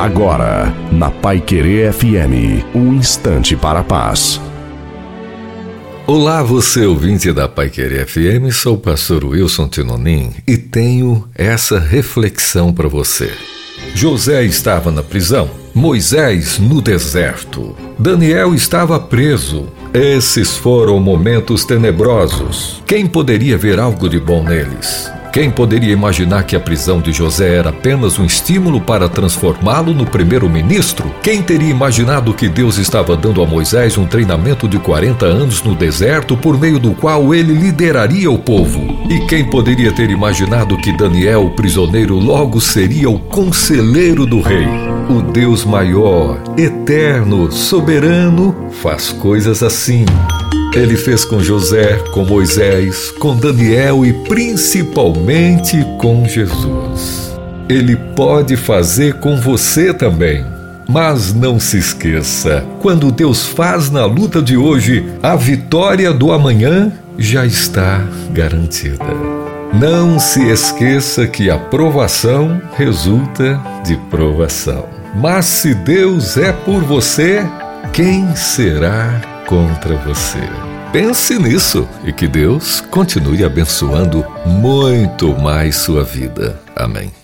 Agora, na Pai Querer FM, um instante para a paz. Olá, você ouvinte da Pai Querer FM, sou o pastor Wilson Tinonim e tenho essa reflexão para você. José estava na prisão, Moisés no deserto, Daniel estava preso. Esses foram momentos tenebrosos. Quem poderia ver algo de bom neles? Quem poderia imaginar que a prisão de José era apenas um estímulo para transformá-lo no primeiro-ministro? Quem teria imaginado que Deus estava dando a Moisés um treinamento de 40 anos no deserto por meio do qual ele lideraria o povo? E quem poderia ter imaginado que Daniel, o prisioneiro, logo seria o conselheiro do rei? O Deus maior, eterno, soberano, faz coisas assim. Ele fez com José, com Moisés, com Daniel e principalmente com Jesus. Ele pode fazer com você também. Mas não se esqueça: quando Deus faz na luta de hoje, a vitória do amanhã já está garantida. Não se esqueça que a provação resulta de provação. Mas se Deus é por você, quem será contra você. Pense nisso e que Deus continue abençoando muito mais sua vida. Amém.